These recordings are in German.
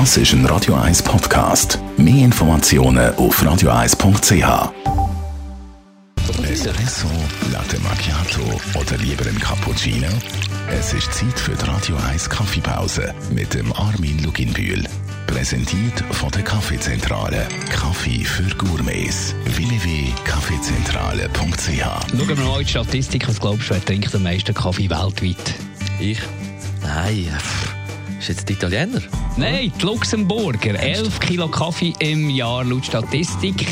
Das ist ein Radio 1 Podcast. Mehr Informationen auf radio1.ch. Espresso, Latte Macchiato oder lieber ein Cappuccino? Es ist Zeit für die Radio 1 Kaffeepause mit dem Armin Luginbühl. Präsentiert von der Kaffeezentrale. Kaffee für Gourmets. www.kaffeezentrale.ch Schauen wir mal in die Statistik. Was glaubst du, wer trinkt am meisten Kaffee weltweit? Ich? Nein, ist jetzt die Italiener? Nein, die Luxemburger. 11 Kilo Kaffee im Jahr laut Statistik.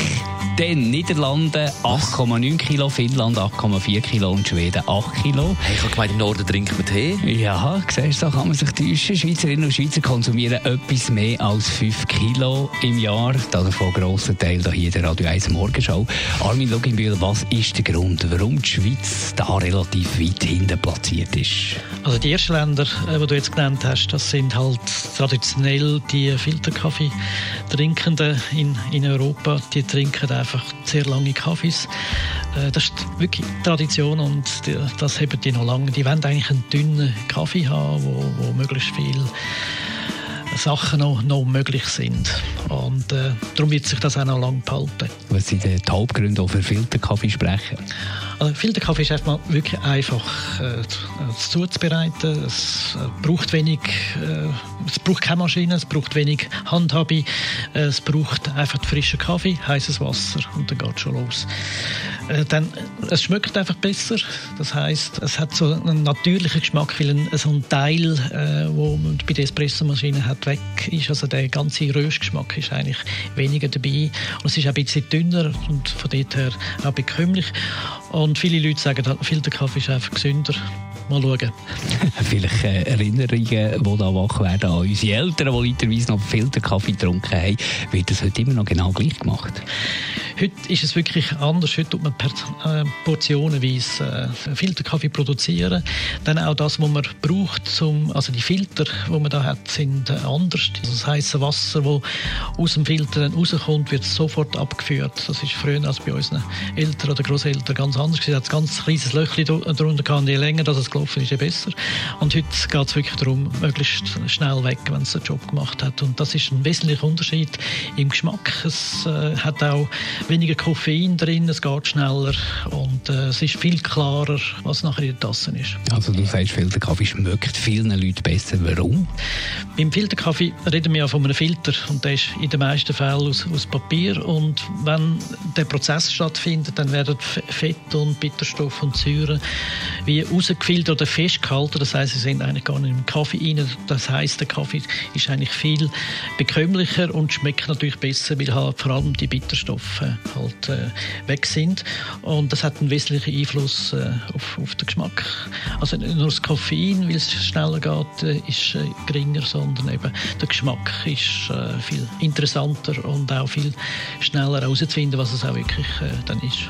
Dann Niederlande 8,9 Kilo, Finnland 8,4 Kilo und Schweden 8 Kilo. Hey, ich habe gemeint, im Norden trinkt man Tee. Ja, siehst du, da kann man sich täuschen. Schweizerinnen und Schweizer konsumieren etwas mehr als 5 Kilo im Jahr. Davon ein grosser Teil hier in der Radio 1 Morgenschau. Armin Luginbühl, was ist der Grund, warum die Schweiz da relativ weit hinten platziert ist? Also die ersten Länder, äh, die du jetzt genannt hast, das sind halt traditionell die Filterkaffee trinkenden in, in Europa. Die trinken einfach sehr lange Kaffees. Äh, Das ist wirklich Tradition und das haben die noch lange. Die wollen eigentlich einen dünnen Kaffee haben, wo, wo möglichst viel Sachen noch, noch möglich sind. Und äh, darum wird sich das auch noch lange behalten. Was sind die Hauptgründe, die für Filterkaffee sprechen? Also Filterkaffee ist erstmal wirklich einfach äh, zu- zuzubereiten. Es äh, braucht wenig, äh, es braucht keine Maschine, es braucht wenig Handhabung. Äh, es braucht einfach frischen Kaffee, heißes Wasser und dann geht schon los. Äh, dann, es schmeckt einfach besser. Das heißt, es hat so einen natürlichen Geschmack, weil ein, so ein Teil, äh, wo man bei der Espressomaschine hat, weg ist. Also der ganze Röstgeschmack ist eigentlich weniger dabei. Und es ist auch ein bisschen dünner und von dort her auch bekömmlich. Und viele Leute sagen, Filterkaffee ist einfach gesünder. Mal schauen. Vielleicht äh, Erinnerungen, die da wach werden an unsere Eltern, die literweise noch Filterkaffee getrunken haben. Wird das heute immer noch genau gleich gemacht? Heute ist es wirklich anders. Heute tut man per äh, portionenweise äh, Filterkaffee produzieren. Dann auch das, was man braucht, zum, also die Filter, die man da hat, sind äh, anders. Also das heiße Wasser, das aus dem Filter dann rauskommt, wird sofort abgeführt. Das ist früher als bei unseren Eltern oder Großeltern ganz anders. Es hat ein ganz kleines Löchchen darunter gehabt. Je länger das gelaufen ist, je besser. Und heute geht es wirklich darum, möglichst schnell weg, wenn es den Job gemacht hat. Und das ist ein wesentlicher Unterschied im Geschmack. Es äh, hat auch weniger Koffein drin, es geht schneller und äh, es ist viel klarer, was nachher in der Tasse ist. Also du sagst, Filterkaffee schmeckt vielen Leuten besser. Warum? Beim Filterkaffee reden wir ja von einem Filter und der ist in den meisten Fällen aus, aus Papier und wenn der Prozess stattfindet, dann werden Fett und Bitterstoff und Säuren wie rausgefiltert oder festgehalten. Das heißt, sie sind eigentlich gar nicht im Kaffee rein. Das heißt, der Kaffee ist eigentlich viel bekömmlicher und schmeckt natürlich besser, weil halt vor allem die Bitterstoffe halt äh, weg sind. Und das hat einen wesentlichen Einfluss äh, auf, auf den Geschmack. Also nicht nur das Koffein, weil es schneller geht, äh, ist äh, geringer, sondern eben der Geschmack ist äh, viel interessanter und auch viel schneller herauszufinden, was es auch wirklich äh, dann ist.